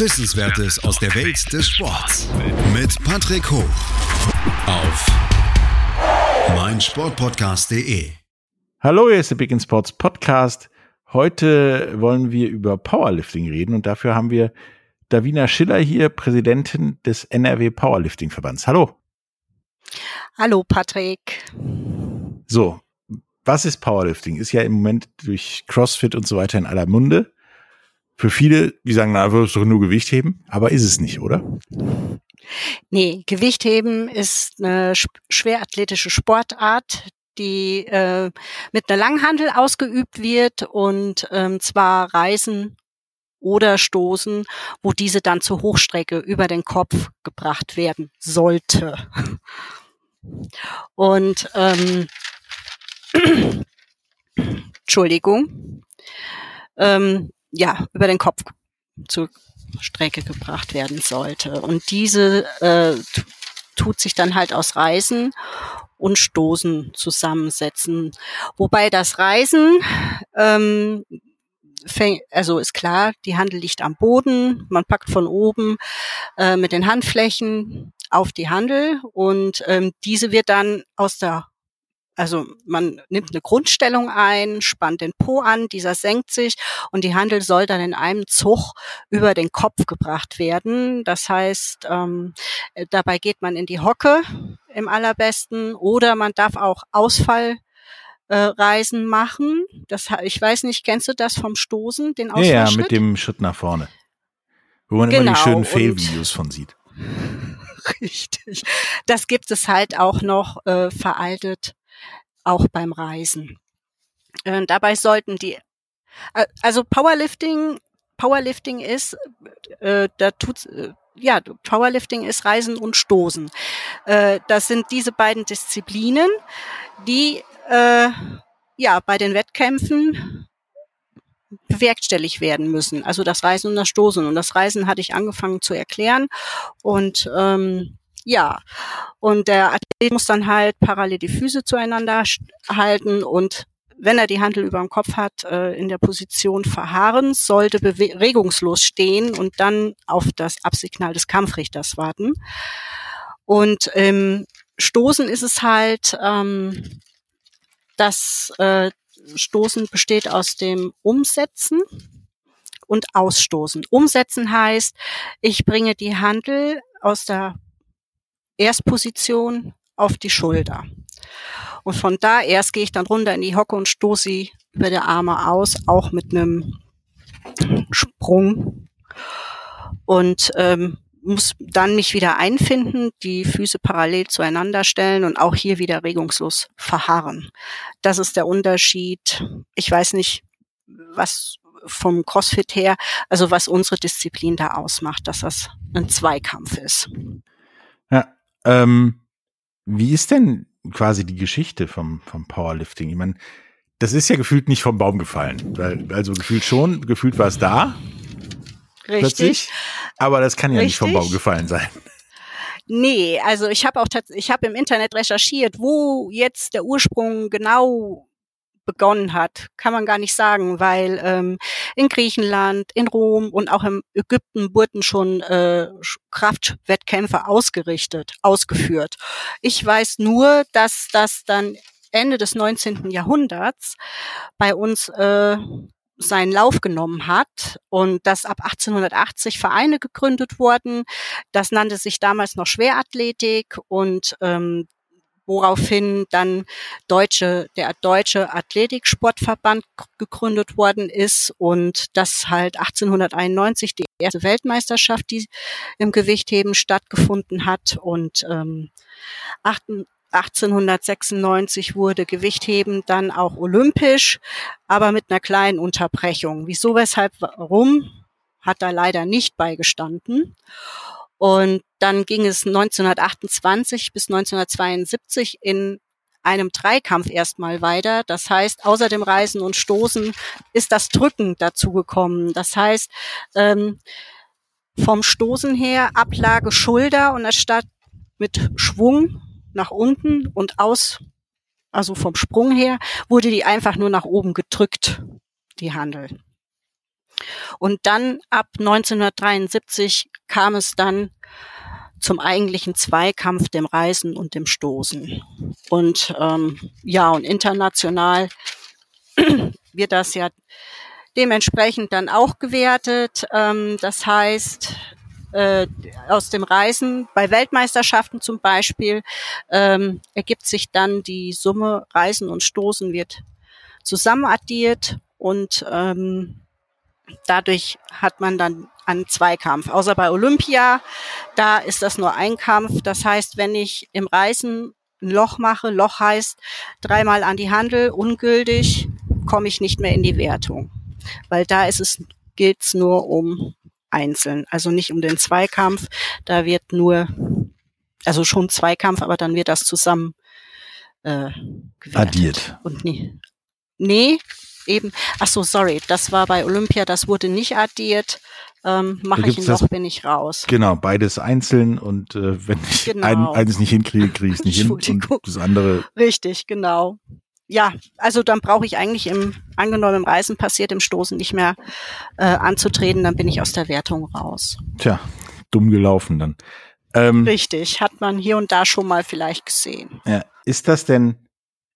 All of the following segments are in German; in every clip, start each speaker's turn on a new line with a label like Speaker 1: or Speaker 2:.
Speaker 1: Wissenswertes aus der Welt des Sports. Mit Patrick Hoch. Auf meinsportpodcast.de.
Speaker 2: Hallo, hier ist der Big in Sports Podcast. Heute wollen wir über Powerlifting reden und dafür haben wir Davina Schiller hier, Präsidentin des NRW Powerlifting Verbands. Hallo.
Speaker 3: Hallo, Patrick.
Speaker 2: So, was ist Powerlifting? Ist ja im Moment durch CrossFit und so weiter in aller Munde. Für viele, die sagen, na, wirst doch nur Gewicht heben, aber ist es nicht, oder?
Speaker 3: Nee, Gewichtheben ist eine schwerathletische Sportart, die äh, mit einer Langhandel ausgeübt wird und ähm, zwar Reisen oder Stoßen, wo diese dann zur Hochstrecke über den Kopf gebracht werden sollte. Und ähm, Entschuldigung, ähm, ja, über den Kopf zur Strecke gebracht werden sollte. Und diese äh, tut sich dann halt aus Reisen und Stoßen zusammensetzen. Wobei das Reisen, ähm, fäng, also ist klar, die Handel liegt am Boden, man packt von oben äh, mit den Handflächen auf die Handel und ähm, diese wird dann aus der also man nimmt eine Grundstellung ein, spannt den Po an, dieser senkt sich und die Handel soll dann in einem Zug über den Kopf gebracht werden. Das heißt, ähm, äh, dabei geht man in die Hocke im allerbesten oder man darf auch Ausfall äh, Reisen machen. Das, ich weiß nicht, kennst du das vom Stoßen, den
Speaker 2: Ausfallschritt? Ja, ja, mit dem Schritt nach vorne. Wo man genau, immer die genau, schönen Fehlvideos von sieht.
Speaker 3: Richtig. Das gibt es halt auch noch äh, veraltet auch beim Reisen. Äh, dabei sollten die, äh, also Powerlifting, Powerlifting ist, äh, da tut, äh, ja, Powerlifting ist Reisen und Stoßen. Äh, das sind diese beiden Disziplinen, die äh, ja bei den Wettkämpfen bewerkstelligt werden müssen. Also das Reisen und das Stoßen. Und das Reisen hatte ich angefangen zu erklären. Und ähm, ja, und der Athlet muss dann halt parallel die Füße zueinander halten und wenn er die Handel über dem Kopf hat, äh, in der Position verharren, sollte regungslos stehen und dann auf das Absignal des Kampfrichters warten. Und im Stoßen ist es halt, ähm, das äh, Stoßen besteht aus dem Umsetzen und Ausstoßen. Umsetzen heißt, ich bringe die Handel aus der Erstposition auf die Schulter. Und von da erst gehe ich dann runter in die Hocke und stoße sie über die Arme aus, auch mit einem Sprung. Und ähm, muss dann mich wieder einfinden, die Füße parallel zueinander stellen und auch hier wieder regungslos verharren. Das ist der Unterschied. Ich weiß nicht, was vom CrossFit her, also was unsere Disziplin da ausmacht, dass das ein Zweikampf ist.
Speaker 2: Ähm, wie ist denn quasi die Geschichte vom, vom Powerlifting? Ich meine, das ist ja gefühlt nicht vom Baum gefallen. Weil, also gefühlt schon, gefühlt war es da.
Speaker 3: Richtig. Plötzlich,
Speaker 2: aber das kann ja Richtig. nicht vom Baum gefallen sein.
Speaker 3: Nee, also ich habe auch ich habe im Internet recherchiert, wo jetzt der Ursprung genau begonnen hat, kann man gar nicht sagen, weil ähm, in Griechenland, in Rom und auch in Ägypten wurden schon äh, Kraftwettkämpfe ausgerichtet, ausgeführt. Ich weiß nur, dass das dann Ende des 19. Jahrhunderts bei uns äh, seinen Lauf genommen hat und dass ab 1880 Vereine gegründet wurden. Das nannte sich damals noch Schwerathletik und ähm, woraufhin dann deutsche, der Deutsche Athletiksportverband gegründet worden ist und das halt 1891 die erste Weltmeisterschaft, die im Gewichtheben stattgefunden hat und ähm, 1896 wurde Gewichtheben dann auch olympisch, aber mit einer kleinen Unterbrechung. Wieso, weshalb, warum, hat da leider nicht beigestanden. Und dann ging es 1928 bis 1972 in einem Dreikampf erstmal weiter. Das heißt, außer dem Reisen und Stoßen ist das Drücken dazugekommen. Das heißt, ähm, vom Stoßen her Ablage Schulter und anstatt mit Schwung nach unten und aus, also vom Sprung her, wurde die einfach nur nach oben gedrückt, die Handel. Und dann ab 1973 kam es dann zum eigentlichen Zweikampf, dem Reisen und dem Stoßen. Und ähm, ja, und international wird das ja dementsprechend dann auch gewertet. Ähm, das heißt, äh, aus dem Reisen bei Weltmeisterschaften zum Beispiel ähm, ergibt sich dann die Summe Reisen und Stoßen wird zusammenaddiert und ähm, dadurch hat man dann einen Zweikampf. Außer bei Olympia, da ist das nur ein Kampf. Das heißt, wenn ich im Reisen ein Loch mache, Loch heißt dreimal an die Handel, ungültig, komme ich nicht mehr in die Wertung. Weil da ist es, geht's nur um einzeln, also nicht um den Zweikampf. Da wird nur, also schon Zweikampf, aber dann wird das zusammen äh, gewertet.
Speaker 2: Addiert.
Speaker 3: Und nie. Nee, eben, ach so, sorry, das war bei Olympia, das wurde nicht addiert. Ähm, Mache ich ein Loch, bin ich raus.
Speaker 2: Genau, beides einzeln und äh, wenn ich genau. ein, eines nicht hinkriege, kriege ich es nicht hin und das andere.
Speaker 3: Richtig, genau. Ja, also dann brauche ich eigentlich im angenommen im Reisen passiert, im Stoßen nicht mehr äh, anzutreten, dann bin ich aus der Wertung raus.
Speaker 2: Tja, dumm gelaufen dann.
Speaker 3: Ähm, Richtig, hat man hier und da schon mal vielleicht gesehen.
Speaker 2: Ja, ist das denn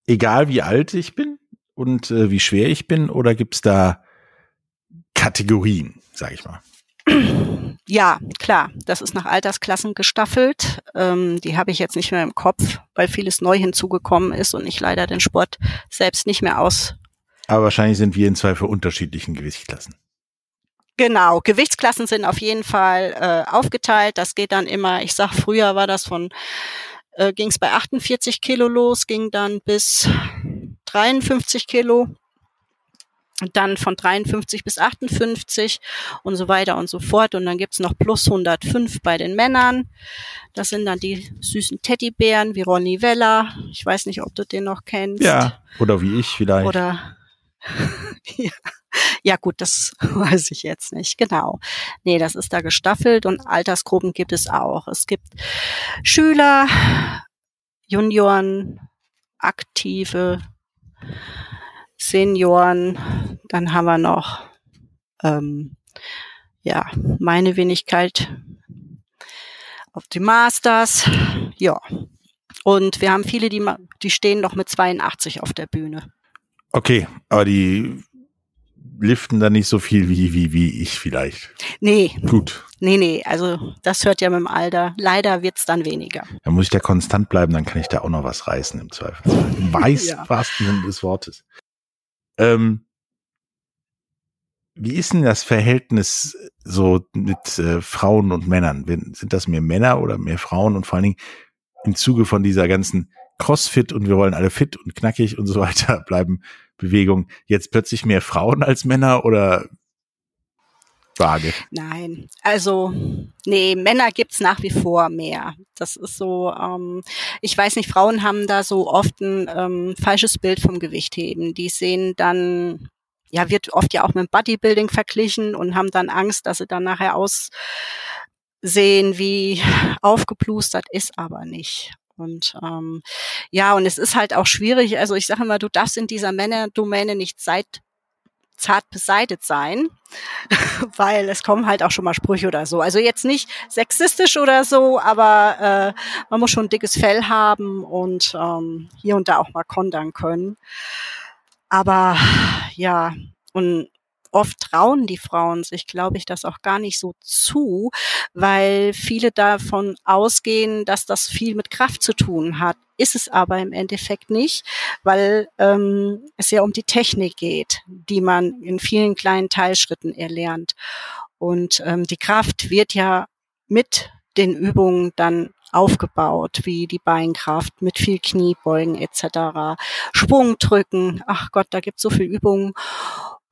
Speaker 2: egal, wie alt ich bin? Und äh, wie schwer ich bin oder gibt's da Kategorien, sag ich mal?
Speaker 3: Ja, klar, das ist nach Altersklassen gestaffelt. Ähm, die habe ich jetzt nicht mehr im Kopf, weil vieles neu hinzugekommen ist und ich leider den Sport selbst nicht mehr aus.
Speaker 2: Aber wahrscheinlich sind wir in zwei für unterschiedlichen Gewichtsklassen.
Speaker 3: Genau, Gewichtsklassen sind auf jeden Fall äh, aufgeteilt. Das geht dann immer, ich sag, früher war das von, äh, ging es bei 48 Kilo los, ging dann bis 53 Kilo, dann von 53 bis 58 und so weiter und so fort. Und dann gibt's noch plus 105 bei den Männern. Das sind dann die süßen Teddybären wie Ronny Weller. Ich weiß nicht, ob du den noch kennst.
Speaker 2: Ja, oder wie ich vielleicht.
Speaker 3: Oder ja. ja gut, das weiß ich jetzt nicht. Genau. Nee, das ist da gestaffelt und Altersgruppen gibt es auch. Es gibt Schüler, Junioren, Aktive, Senioren, dann haben wir noch ähm, ja meine Wenigkeit auf die Masters, ja. Und wir haben viele, die, die stehen noch mit 82 auf der Bühne.
Speaker 2: Okay, aber die liften da nicht so viel wie, wie, wie ich vielleicht.
Speaker 3: Nee.
Speaker 2: Gut.
Speaker 3: Nee, nee, also das hört ja mit dem Alter. Leider wird's dann weniger.
Speaker 2: Da muss ich da konstant bleiben, dann kann ich da auch noch was reißen im Zweifel. Im weiß ja. wahrsten Sinne des Wortes. Ähm, wie ist denn das Verhältnis so mit äh, Frauen und Männern? Sind das mehr Männer oder mehr Frauen? Und vor allen Dingen im Zuge von dieser ganzen Crossfit und wir wollen alle fit und knackig und so weiter bleiben Bewegung jetzt plötzlich mehr Frauen als Männer oder vage?
Speaker 3: Nein, also nee, Männer gibt's nach wie vor mehr. Das ist so, ähm, ich weiß nicht, Frauen haben da so oft ein ähm, falsches Bild vom Gewichtheben. Die sehen dann, ja, wird oft ja auch mit Bodybuilding verglichen und haben dann Angst, dass sie dann nachher aussehen wie aufgeplustert, ist aber nicht. Und ähm, ja, und es ist halt auch schwierig. Also ich sage immer, du darfst in dieser Männerdomäne nicht seit zart beseitet sein, weil es kommen halt auch schon mal Sprüche oder so. Also jetzt nicht sexistisch oder so, aber äh, man muss schon dickes Fell haben und ähm, hier und da auch mal kontern können. Aber ja, und oft trauen die Frauen sich, glaube ich, das auch gar nicht so zu, weil viele davon ausgehen, dass das viel mit Kraft zu tun hat. Ist es aber im Endeffekt nicht, weil ähm, es ja um die Technik geht, die man in vielen kleinen Teilschritten erlernt. Und ähm, die Kraft wird ja mit den Übungen dann aufgebaut, wie die Beinkraft mit viel Kniebeugen etc., Sprungdrücken. Ach Gott, da gibt es so viel Übungen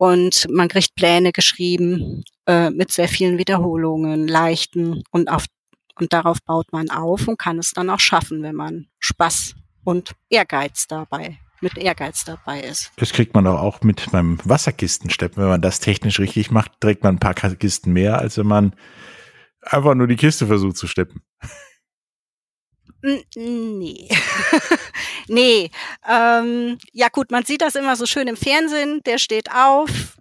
Speaker 3: und man kriegt Pläne geschrieben äh, mit sehr vielen Wiederholungen, leichten und auf Und darauf baut man auf und kann es dann auch schaffen, wenn man Spaß und Ehrgeiz dabei, mit Ehrgeiz dabei ist.
Speaker 2: Das kriegt man auch mit beim Wasserkistensteppen. Wenn man das technisch richtig macht, trägt man ein paar Kisten mehr, als wenn man einfach nur die Kiste versucht zu steppen.
Speaker 3: Nee. nee. Ähm, ja gut, man sieht das immer so schön im Fernsehen. Der steht auf,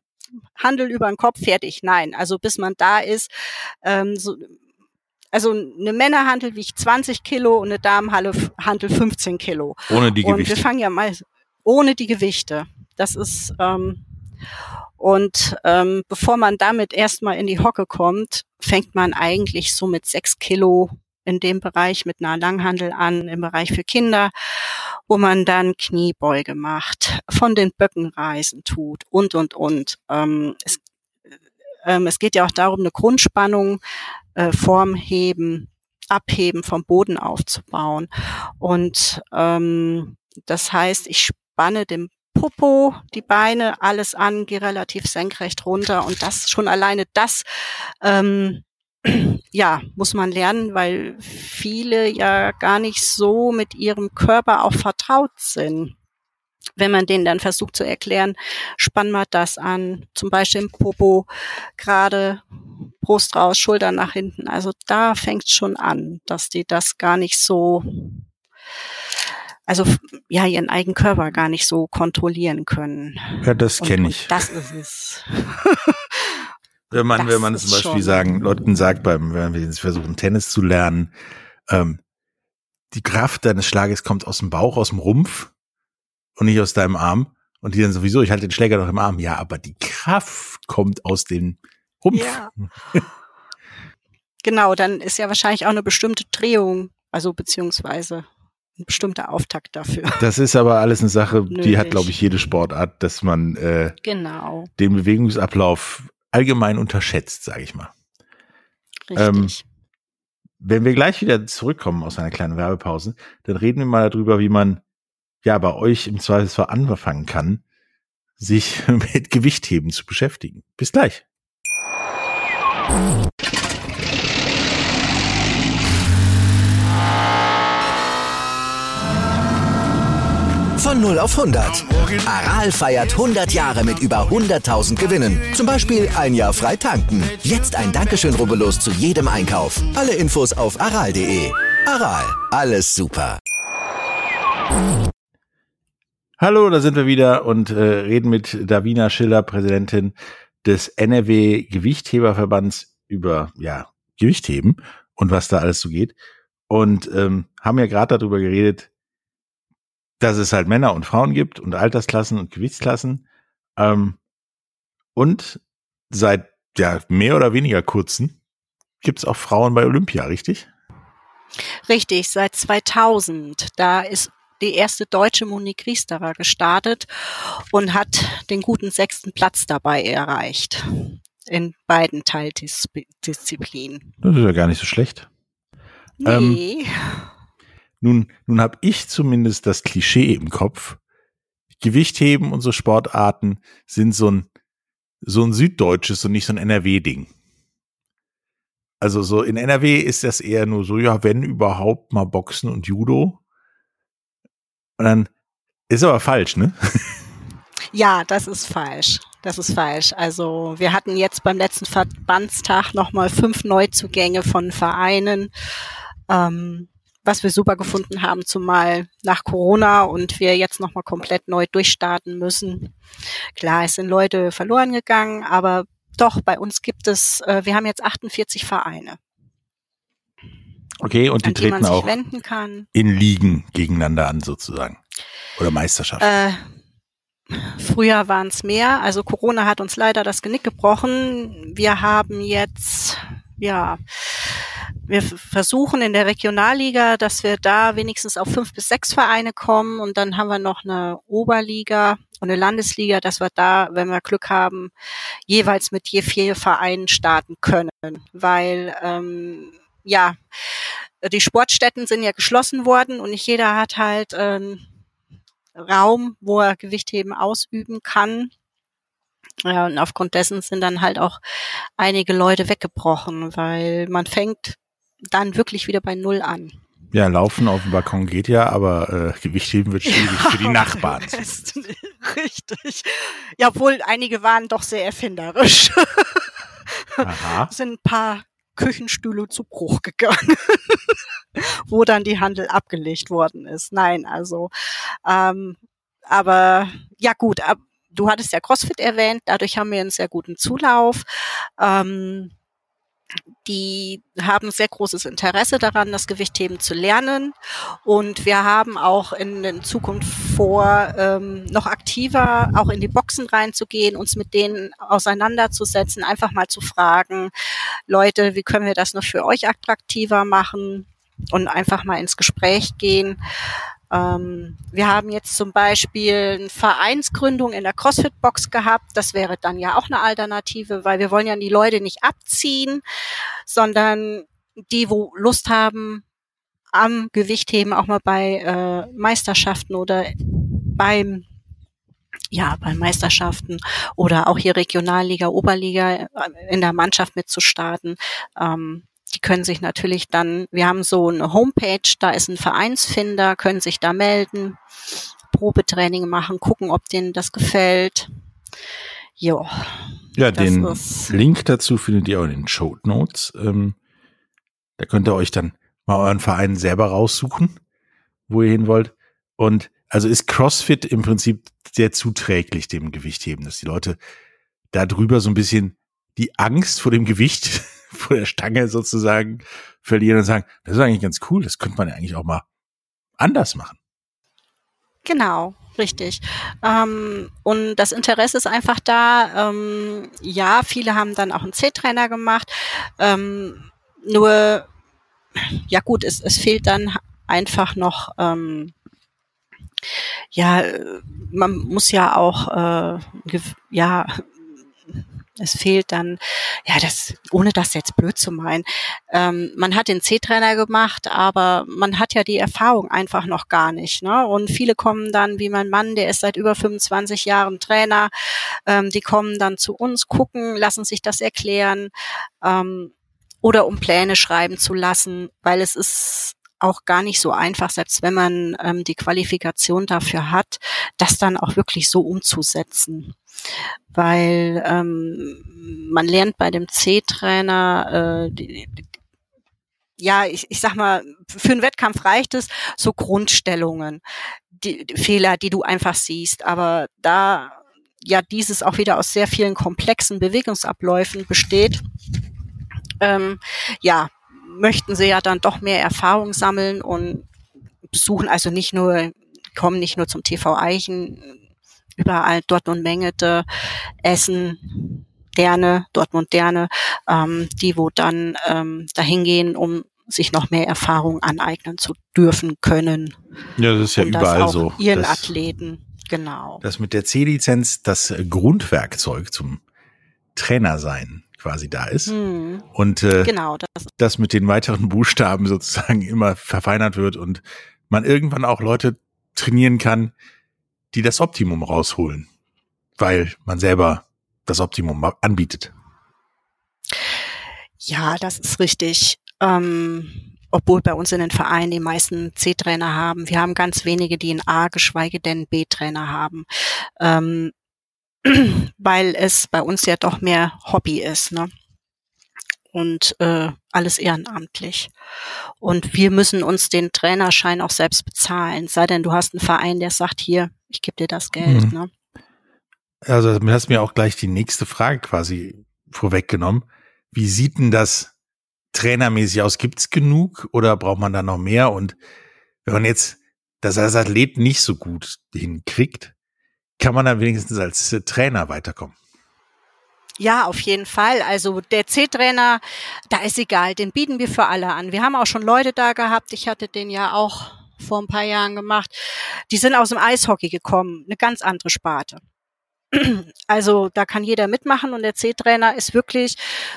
Speaker 3: Handel über den Kopf, fertig. Nein, also bis man da ist, ähm, so, also eine Männerhandel wiegt 20 Kilo und eine Damenhandel 15 Kilo.
Speaker 2: Ohne die Gewichte.
Speaker 3: Und wir fangen ja mal ohne die Gewichte. Das ist ähm, und ähm, bevor man damit erstmal in die Hocke kommt, fängt man eigentlich so mit sechs Kilo in dem Bereich mit einer Langhandel an, im Bereich für Kinder, wo man dann Kniebeuge macht, von den Böckenreisen tut und, und, und. Ähm, es, ähm, es geht ja auch darum, eine Grundspannung, äh, Form heben, abheben, vom Boden aufzubauen. Und ähm, das heißt, ich spanne den Popo, die Beine, alles an, gehe relativ senkrecht runter und das schon alleine das ähm, ja, muss man lernen, weil viele ja gar nicht so mit ihrem Körper auch vertraut sind. Wenn man denen dann versucht zu erklären, spann mal das an, zum Beispiel im Popo, gerade Brust raus, Schultern nach hinten. Also da fängt es schon an, dass die das gar nicht so, also ja, ihren eigenen Körper gar nicht so kontrollieren können.
Speaker 2: Ja, das kenne ich.
Speaker 3: das ist es.
Speaker 2: Wenn man, das wenn man zum Beispiel sagen, Leuten sagt, beim, wenn wir versuchen, Tennis zu lernen, ähm, die Kraft deines Schlages kommt aus dem Bauch, aus dem Rumpf und nicht aus deinem Arm. Und die dann sowieso, ich halte den Schläger doch im Arm. Ja, aber die Kraft kommt aus dem Rumpf. Ja.
Speaker 3: genau, dann ist ja wahrscheinlich auch eine bestimmte Drehung, also beziehungsweise ein bestimmter Auftakt dafür.
Speaker 2: Das ist aber alles eine Sache, Nötig. die hat, glaube ich, jede Sportart, dass man äh,
Speaker 3: genau.
Speaker 2: den Bewegungsablauf allgemein unterschätzt, sage ich mal.
Speaker 3: Richtig. Ähm,
Speaker 2: wenn wir gleich wieder zurückkommen aus einer kleinen Werbepause, dann reden wir mal darüber, wie man ja bei euch im Zweifelsfall anfangen kann, sich mit Gewichtheben zu beschäftigen. Bis gleich.
Speaker 4: Von 0 auf 100. Aral feiert 100 Jahre mit über 100.000 Gewinnen. Zum Beispiel ein Jahr frei tanken. Jetzt ein Dankeschön, rubbellos zu jedem Einkauf. Alle Infos auf aral.de. Aral, alles super.
Speaker 2: Hallo, da sind wir wieder und äh, reden mit Davina Schiller, Präsidentin des NRW Gewichtheberverbands über ja Gewichtheben und was da alles so geht. Und ähm, haben ja gerade darüber geredet, dass es halt Männer und Frauen gibt und Altersklassen und Gewichtsklassen. Ähm, und seit ja mehr oder weniger kurzen gibt es auch Frauen bei Olympia, richtig?
Speaker 3: Richtig, seit 2000. Da ist die erste deutsche Monique Riesterer gestartet und hat den guten sechsten Platz dabei erreicht. In beiden Teildisziplinen.
Speaker 2: Das ist ja gar nicht so schlecht.
Speaker 3: Nee. Ähm,
Speaker 2: nun, nun habe ich zumindest das Klischee im Kopf. Gewichtheben und so Sportarten sind so ein, so ein süddeutsches und nicht so ein NRW-Ding. Also so in NRW ist das eher nur so, ja, wenn überhaupt mal Boxen und Judo. Und dann ist aber falsch, ne?
Speaker 3: Ja, das ist falsch. Das ist falsch. Also wir hatten jetzt beim letzten Verbandstag nochmal fünf Neuzugänge von Vereinen. Ähm, was wir super gefunden haben, zumal nach Corona und wir jetzt nochmal komplett neu durchstarten müssen. Klar, es sind Leute verloren gegangen, aber doch, bei uns gibt es, äh, wir haben jetzt 48 Vereine.
Speaker 2: Okay, und die treten die auch
Speaker 3: kann.
Speaker 2: in Ligen gegeneinander an sozusagen. Oder Meisterschaften.
Speaker 3: Äh, früher waren es mehr. Also Corona hat uns leider das Genick gebrochen. Wir haben jetzt, ja, wir versuchen in der Regionalliga, dass wir da wenigstens auf fünf bis sechs Vereine kommen und dann haben wir noch eine Oberliga und eine Landesliga, dass wir da, wenn wir Glück haben, jeweils mit je vier Vereinen starten können, weil ähm, ja die Sportstätten sind ja geschlossen worden und nicht jeder hat halt ähm, Raum, wo er Gewichtheben ausüben kann. Ja, und aufgrund dessen sind dann halt auch einige Leute weggebrochen, weil man fängt dann wirklich wieder bei Null an.
Speaker 2: Ja, laufen auf dem Balkon geht ja, aber äh, Gewichtheben wird schwierig ja, für die Nachbarn.
Speaker 3: Richtig. Ja, obwohl einige waren doch sehr erfinderisch. Aha. Sind ein paar Küchenstühle zu Bruch gegangen, wo dann die Handel abgelegt worden ist. Nein, also, ähm, aber ja gut, ab, du hattest ja CrossFit erwähnt, dadurch haben wir einen sehr guten Zulauf. Ähm, die haben sehr großes Interesse daran, das Gewichtheben zu lernen. Und wir haben auch in, in Zukunft vor, ähm, noch aktiver auch in die Boxen reinzugehen, uns mit denen auseinanderzusetzen, einfach mal zu fragen, Leute, wie können wir das noch für euch attraktiver machen? Und einfach mal ins Gespräch gehen. Ähm, wir haben jetzt zum Beispiel eine Vereinsgründung in der CrossFit-Box gehabt. Das wäre dann ja auch eine Alternative, weil wir wollen ja die Leute nicht abziehen, sondern die, wo Lust haben, am Gewichtheben auch mal bei äh, Meisterschaften oder beim ja, bei Meisterschaften oder auch hier Regionalliga, Oberliga äh, in der Mannschaft mitzustarten. Ähm, die können sich natürlich dann, wir haben so eine Homepage, da ist ein Vereinsfinder, können sich da melden, Probetraining machen, gucken, ob denen das gefällt. Jo.
Speaker 2: Ja, den Link dazu findet ihr auch in den Show Notes. Ähm, da könnt ihr euch dann mal euren Verein selber raussuchen, wo ihr hin wollt. Und also ist CrossFit im Prinzip sehr zuträglich dem Gewichtheben, dass die Leute da drüber so ein bisschen die Angst vor dem Gewicht vor der Stange sozusagen verlieren und sagen, das ist eigentlich ganz cool, das könnte man ja eigentlich auch mal anders machen.
Speaker 3: Genau, richtig. Ähm, und das Interesse ist einfach da. Ähm, ja, viele haben dann auch einen C-Trainer gemacht. Ähm, nur, ja gut, es, es fehlt dann einfach noch, ähm, ja, man muss ja auch, äh, ja, es fehlt dann, ja, das, ohne das jetzt blöd zu meinen, ähm, man hat den C-Trainer gemacht, aber man hat ja die Erfahrung einfach noch gar nicht. Ne? Und viele kommen dann, wie mein Mann, der ist seit über 25 Jahren Trainer, ähm, die kommen dann zu uns, gucken, lassen sich das erklären ähm, oder um Pläne schreiben zu lassen, weil es ist auch gar nicht so einfach, selbst wenn man ähm, die Qualifikation dafür hat, das dann auch wirklich so umzusetzen weil ähm, man lernt bei dem C-Trainer, äh, die, ja, ich, ich sag mal, für einen Wettkampf reicht es, so Grundstellungen, die, die Fehler, die du einfach siehst, aber da ja dieses auch wieder aus sehr vielen komplexen Bewegungsabläufen besteht, ähm, ja, möchten sie ja dann doch mehr Erfahrung sammeln und besuchen also nicht nur, kommen nicht nur zum TV Eichen, überall Dortmund Mengete, Essen, Derne, Dortmund Derne, ähm, die wo dann ähm, dahin gehen, um sich noch mehr Erfahrung aneignen zu dürfen können.
Speaker 2: Ja, das ist ja überall so.
Speaker 3: Ihren das, Athleten, genau.
Speaker 2: Das mit der C-Lizenz das Grundwerkzeug zum Trainer sein quasi da ist. Hm. Und äh, genau, das. das mit den weiteren Buchstaben sozusagen immer verfeinert wird und man irgendwann auch Leute trainieren kann, die das Optimum rausholen, weil man selber das Optimum anbietet.
Speaker 3: Ja, das ist richtig. Ähm, obwohl bei uns in den Vereinen die meisten C-Trainer haben. Wir haben ganz wenige, die einen A, geschweige denn B-Trainer haben. Ähm, weil es bei uns ja doch mehr Hobby ist. Ne? und äh, alles ehrenamtlich. Und wir müssen uns den Trainerschein auch selbst bezahlen. Sei denn, du hast einen Verein, der sagt, hier, ich gebe dir das Geld. Mhm. Ne?
Speaker 2: Also du hast mir auch gleich die nächste Frage quasi vorweggenommen. Wie sieht denn das trainermäßig aus? Gibt's genug oder braucht man da noch mehr? Und wenn man jetzt das als Athlet nicht so gut hinkriegt, kann man dann wenigstens als Trainer weiterkommen?
Speaker 3: Ja, auf jeden Fall. Also der C-Trainer, da ist egal, den bieten wir für alle an. Wir haben auch schon Leute da gehabt, ich hatte den ja auch vor ein paar Jahren gemacht, die sind aus dem Eishockey gekommen, eine ganz andere Sparte. Also da kann jeder mitmachen und der C-Trainer ist wirklich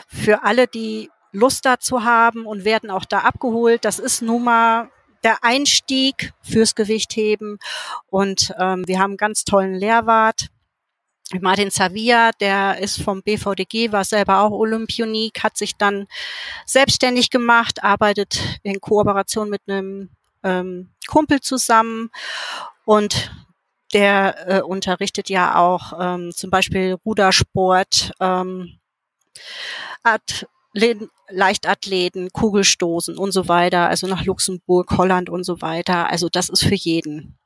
Speaker 3: für alle, die Lust dazu haben und werden auch da abgeholt. Das ist nun mal der Einstieg fürs Gewichtheben und ähm, wir haben einen ganz tollen Lehrwart, Martin Zavia, der ist vom BVDG, war selber auch Olympionik, hat sich dann selbstständig gemacht, arbeitet in Kooperation mit einem ähm, Kumpel zusammen und der äh, unterrichtet ja auch ähm, zum Beispiel Rudersport, ähm, Athleten, Leichtathleten, Kugelstoßen und so weiter, also nach Luxemburg, Holland und so weiter. Also das ist für jeden.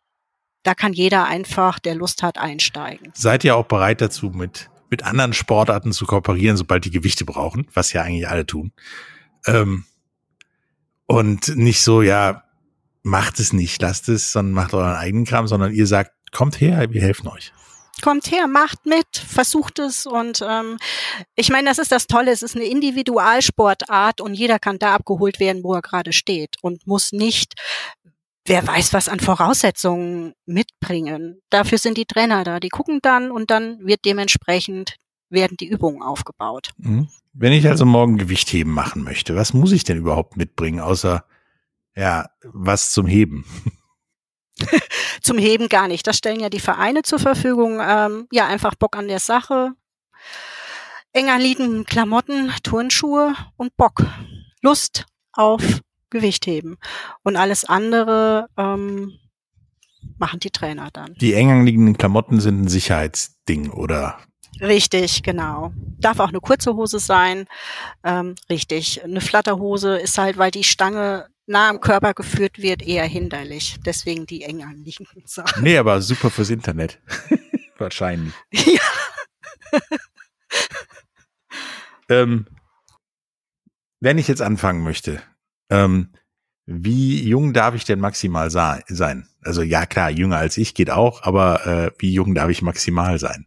Speaker 3: Da kann jeder einfach, der Lust hat, einsteigen.
Speaker 2: Seid ihr auch bereit dazu, mit, mit anderen Sportarten zu kooperieren, sobald die Gewichte brauchen, was ja eigentlich alle tun? Ähm, und nicht so, ja, macht es nicht, lasst es, sondern macht euren eigenen Kram, sondern ihr sagt, kommt her, wir helfen euch.
Speaker 3: Kommt her, macht mit, versucht es und ähm, ich meine, das ist das Tolle, es ist eine Individualsportart und jeder kann da abgeholt werden, wo er gerade steht und muss nicht wer weiß, was an Voraussetzungen mitbringen. Dafür sind die Trainer da. Die gucken dann und dann wird dementsprechend werden die Übungen aufgebaut.
Speaker 2: Mhm. Wenn ich also morgen Gewichtheben machen möchte, was muss ich denn überhaupt mitbringen, außer ja, was zum Heben?
Speaker 3: Zum Heben gar nicht. Das stellen ja die Vereine zur Verfügung. Ähm, ja, einfach Bock an der Sache. Enger liegenden Klamotten, Turnschuhe und Bock. Lust auf Gewichtheben. Und alles andere ähm, machen die Trainer dann.
Speaker 2: Die eng liegenden Klamotten sind ein Sicherheitsding, oder?
Speaker 3: Richtig, genau. Darf auch eine kurze Hose sein. Ähm, richtig. Eine Flatterhose ist halt, weil die Stange nah am Körper geführt wird, eher hinderlich. Deswegen die eng anliegenden
Speaker 2: Sachen. Nee, aber super fürs Internet. Wahrscheinlich.
Speaker 3: Ja.
Speaker 2: ähm, wenn ich jetzt anfangen möchte, ähm, wie jung darf ich denn maximal sein? Also ja, klar, jünger als ich geht auch, aber äh, wie jung darf ich maximal sein?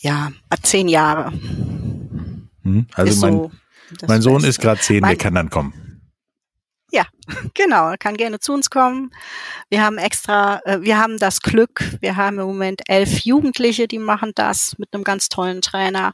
Speaker 3: Ja, zehn Jahre.
Speaker 2: Hm? Also mein, so mein Sohn Beste. ist gerade zehn, mein, der kann dann kommen.
Speaker 3: Ja, genau. Kann gerne zu uns kommen. Wir haben extra, äh, wir haben das Glück, wir haben im Moment elf Jugendliche, die machen das mit einem ganz tollen Trainer.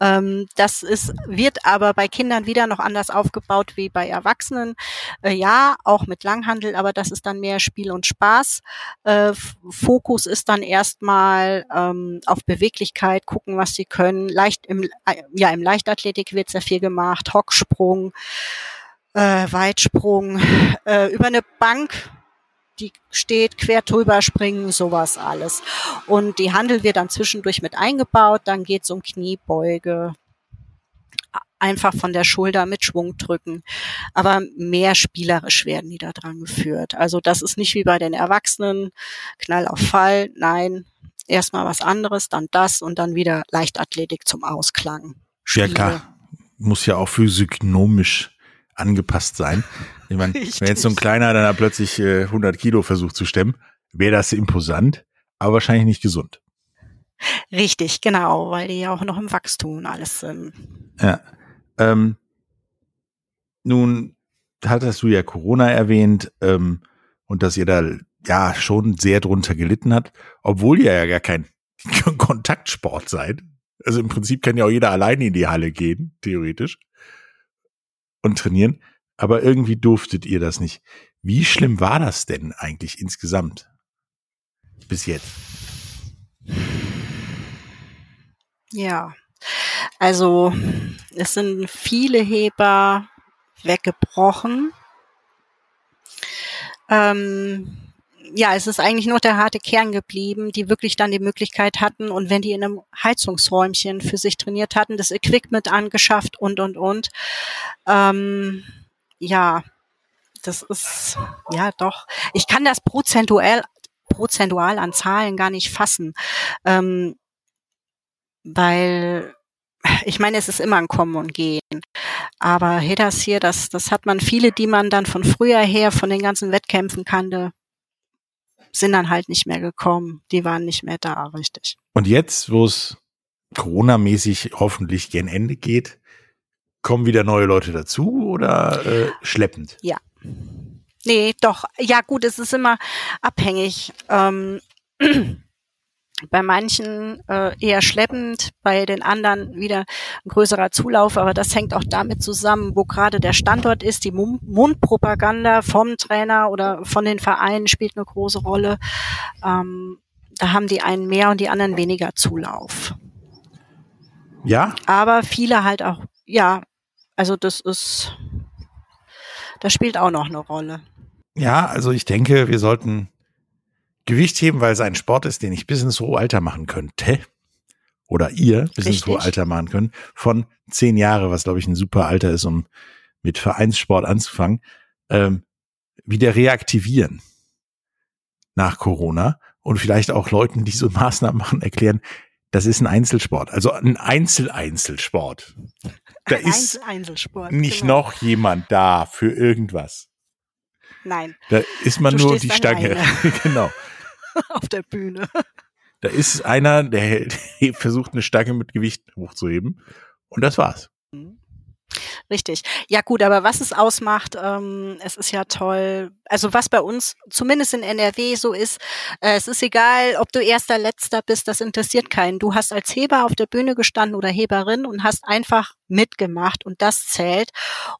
Speaker 3: Ähm, das ist, wird aber bei Kindern wieder noch anders aufgebaut wie bei Erwachsenen. Äh, ja, auch mit Langhandel, aber das ist dann mehr Spiel und Spaß. Äh, Fokus ist dann erstmal ähm, auf Beweglichkeit, gucken, was sie können. Leicht im, ja, im Leichtathletik wird sehr viel gemacht, Hocksprung äh, Weitsprung, äh, über eine Bank, die steht, quer drüber springen, sowas alles. Und die Handel wird dann zwischendurch mit eingebaut, dann geht's um Kniebeuge, einfach von der Schulter mit Schwung drücken. Aber mehr spielerisch werden die da dran geführt. Also das ist nicht wie bei den Erwachsenen, Knall auf Fall, nein, erstmal was anderes, dann das und dann wieder Leichtathletik zum Ausklang.
Speaker 2: Spiele. Ja klar, muss ja auch physiognomisch angepasst sein. Ich meine, wenn jetzt so ein kleiner dann plötzlich äh, 100 Kilo versucht zu stemmen, wäre das imposant, aber wahrscheinlich nicht gesund.
Speaker 3: Richtig, genau, weil die ja auch noch im Wachstum alles sind.
Speaker 2: Ja. Ähm, nun hattest du ja Corona erwähnt ähm, und dass ihr da ja schon sehr drunter gelitten hat, obwohl ihr ja gar kein Kontaktsport seid. Also im Prinzip kann ja auch jeder alleine in die Halle gehen, theoretisch und trainieren, aber irgendwie durftet ihr das nicht. Wie schlimm war das denn eigentlich insgesamt? Bis jetzt.
Speaker 3: Ja, also es sind viele Heber weggebrochen. Ähm, ja, es ist eigentlich nur der harte Kern geblieben, die wirklich dann die Möglichkeit hatten und wenn die in einem Heizungsräumchen für sich trainiert hatten, das Equipment angeschafft und und und. Ähm, ja, das ist ja doch. Ich kann das prozentuell prozentual an Zahlen gar nicht fassen, ähm, weil ich meine, es ist immer ein Kommen und Gehen. Aber hey, das hier, das, das hat man viele, die man dann von früher her, von den ganzen Wettkämpfen kannte, sind dann halt nicht mehr gekommen. Die waren nicht mehr da, richtig.
Speaker 2: Und jetzt, wo es Corona-mäßig hoffentlich gen Ende geht, kommen wieder neue Leute dazu oder äh, schleppend?
Speaker 3: Ja. Nee, doch. Ja, gut, es ist immer abhängig. Ähm, bei manchen äh, eher schleppend, bei den anderen wieder ein größerer Zulauf, aber das hängt auch damit zusammen, wo gerade der Standort ist. Die Mundpropaganda vom Trainer oder von den Vereinen spielt eine große Rolle. Ähm, Da haben die einen mehr und die anderen weniger Zulauf.
Speaker 2: Ja?
Speaker 3: Aber viele halt auch, ja, also das ist, das spielt auch noch eine Rolle.
Speaker 2: Ja, also ich denke, wir sollten Gewicht heben, weil es ein Sport ist, den ich bis ins hohe Alter machen könnte. Oder ihr bis ins hohe Alter machen können. Von zehn Jahre, was glaube ich ein super Alter ist, um mit Vereinssport anzufangen. Ähm, wieder reaktivieren nach Corona und vielleicht auch Leuten, die so Maßnahmen machen, erklären, das ist ein Einzelsport, also ein Einzel-Einzelsport. Da ein ist Einzelsport, nicht genau. noch jemand da für irgendwas.
Speaker 3: Nein.
Speaker 2: Da ist man du nur die Stange. genau.
Speaker 3: Auf der Bühne.
Speaker 2: Da ist einer, der versucht, eine Stange mit Gewicht hochzuheben. Und das war's. Mhm.
Speaker 3: Richtig. Ja gut, aber was es ausmacht, ähm, es ist ja toll. Also was bei uns, zumindest in NRW so ist, äh, es ist egal, ob du erster, letzter bist, das interessiert keinen. Du hast als Heber auf der Bühne gestanden oder Heberin und hast einfach mitgemacht und das zählt.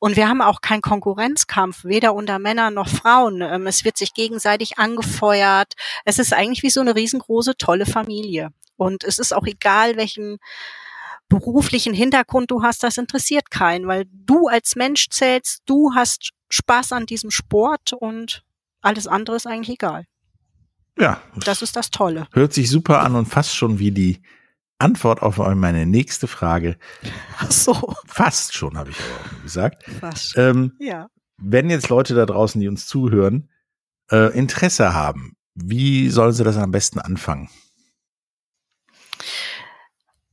Speaker 3: Und wir haben auch keinen Konkurrenzkampf, weder unter Männern noch Frauen. Ähm, es wird sich gegenseitig angefeuert. Es ist eigentlich wie so eine riesengroße, tolle Familie. Und es ist auch egal, welchen beruflichen Hintergrund du hast, das interessiert keinen, weil du als Mensch zählst, du hast Spaß an diesem Sport und alles andere ist eigentlich egal.
Speaker 2: Ja.
Speaker 3: Das ist das Tolle.
Speaker 2: Hört sich super an und fast schon wie die Antwort auf meine nächste Frage.
Speaker 3: Ach so.
Speaker 2: Fast schon, habe ich aber auch gesagt.
Speaker 3: Fast.
Speaker 2: Ähm, ja. Wenn jetzt Leute da draußen, die uns zuhören, äh, Interesse haben, wie sollen sie das am besten anfangen?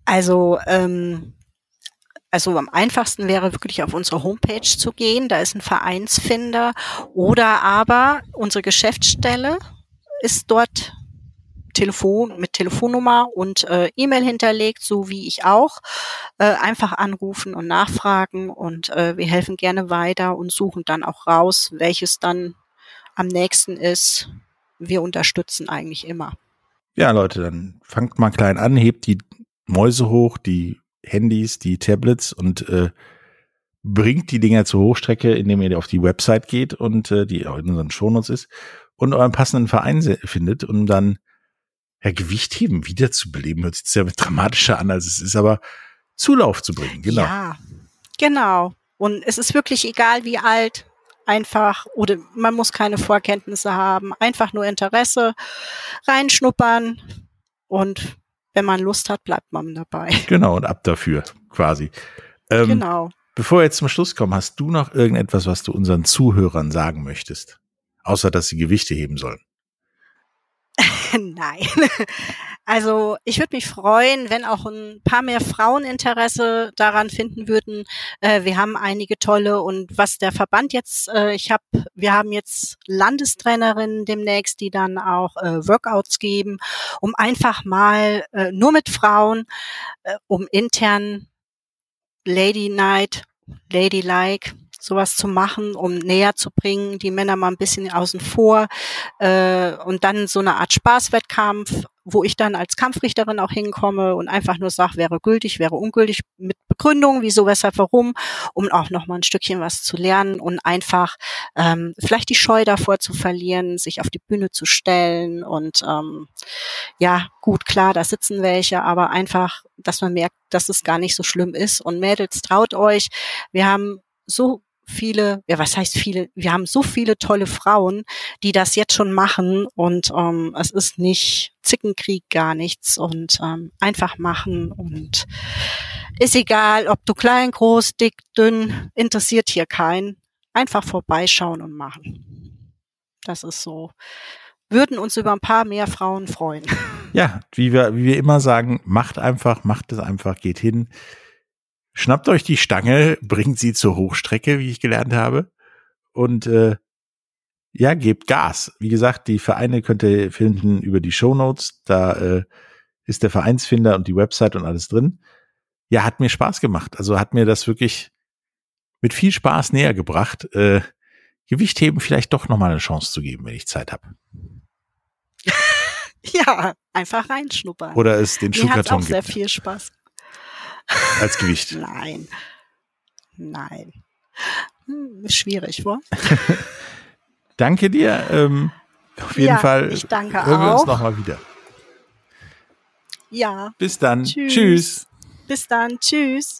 Speaker 3: Also ähm, also am einfachsten wäre wirklich auf unsere Homepage zu gehen. Da ist ein Vereinsfinder oder aber unsere Geschäftsstelle ist dort Telefon mit Telefonnummer und äh, E-Mail hinterlegt, so wie ich auch. Äh, einfach anrufen und nachfragen und äh, wir helfen gerne weiter und suchen dann auch raus, welches dann am nächsten ist. Wir unterstützen eigentlich immer.
Speaker 2: Ja, Leute, dann fangt mal klein an, hebt die Mäuse hoch, die Handys, die Tablets und äh, bringt die Dinger zur Hochstrecke, indem ihr auf die Website geht und äh, die auch in unseren Shownotes ist und euren passenden Verein findet und dann ja, Gewicht heben wiederzubeleben. Hört sich sehr dramatischer an, als es ist, aber Zulauf zu bringen, genau.
Speaker 3: Ja, genau. Und es ist wirklich egal, wie alt, einfach, oder man muss keine Vorkenntnisse haben, einfach nur Interesse, reinschnuppern und wenn man Lust hat, bleibt man dabei.
Speaker 2: Genau, und ab dafür quasi. Ähm,
Speaker 3: genau.
Speaker 2: Bevor wir jetzt zum Schluss kommen, hast du noch irgendetwas, was du unseren Zuhörern sagen möchtest? Außer, dass sie Gewichte heben sollen.
Speaker 3: Nein. Also ich würde mich freuen, wenn auch ein paar mehr Frauen Interesse daran finden würden. Äh, wir haben einige tolle und was der Verband jetzt, äh, ich habe, wir haben jetzt Landestrainerinnen demnächst, die dann auch äh, Workouts geben, um einfach mal äh, nur mit Frauen, äh, um intern Lady Night, Ladylike sowas zu machen, um näher zu bringen, die Männer mal ein bisschen außen vor äh, und dann so eine Art Spaßwettkampf, wo ich dann als Kampfrichterin auch hinkomme und einfach nur sage, wäre gültig, wäre ungültig, mit Begründung, wieso, weshalb, warum, um auch noch mal ein Stückchen was zu lernen und einfach ähm, vielleicht die Scheu davor zu verlieren, sich auf die Bühne zu stellen und ähm, ja, gut, klar, da sitzen welche, aber einfach, dass man merkt, dass es gar nicht so schlimm ist. Und Mädels, traut euch, wir haben so viele, ja, was heißt viele? Wir haben so viele tolle Frauen, die das jetzt schon machen und ähm, es ist nicht Zickenkrieg, gar nichts und ähm, einfach machen und ist egal, ob du klein, groß, dick, dünn, interessiert hier keinen. Einfach vorbeischauen und machen. Das ist so. Würden uns über ein paar mehr Frauen freuen.
Speaker 2: Ja, wie wir, wie wir immer sagen, macht einfach, macht es einfach, geht hin. Schnappt euch die Stange, bringt sie zur Hochstrecke, wie ich gelernt habe. Und äh, ja, gebt Gas. Wie gesagt, die Vereine könnt ihr finden über die Show Notes. Da äh, ist der Vereinsfinder und die Website und alles drin. Ja, hat mir Spaß gemacht. Also hat mir das wirklich mit viel Spaß näher gebracht, äh, Gewichtheben vielleicht doch nochmal eine Chance zu geben, wenn ich Zeit habe.
Speaker 3: ja, einfach reinschnuppern.
Speaker 2: Oder es den Schuhkarton
Speaker 3: gibt. auch sehr viel Spaß
Speaker 2: als Gewicht.
Speaker 3: Nein. Nein. Hm, schwierig, wo?
Speaker 2: danke dir. Ähm, auf jeden
Speaker 3: ja,
Speaker 2: Fall
Speaker 3: ich danke
Speaker 2: hören wir
Speaker 3: auch.
Speaker 2: uns nochmal wieder.
Speaker 3: Ja.
Speaker 2: Bis dann.
Speaker 3: Tschüss.
Speaker 2: Tschüss.
Speaker 3: Bis dann. Tschüss.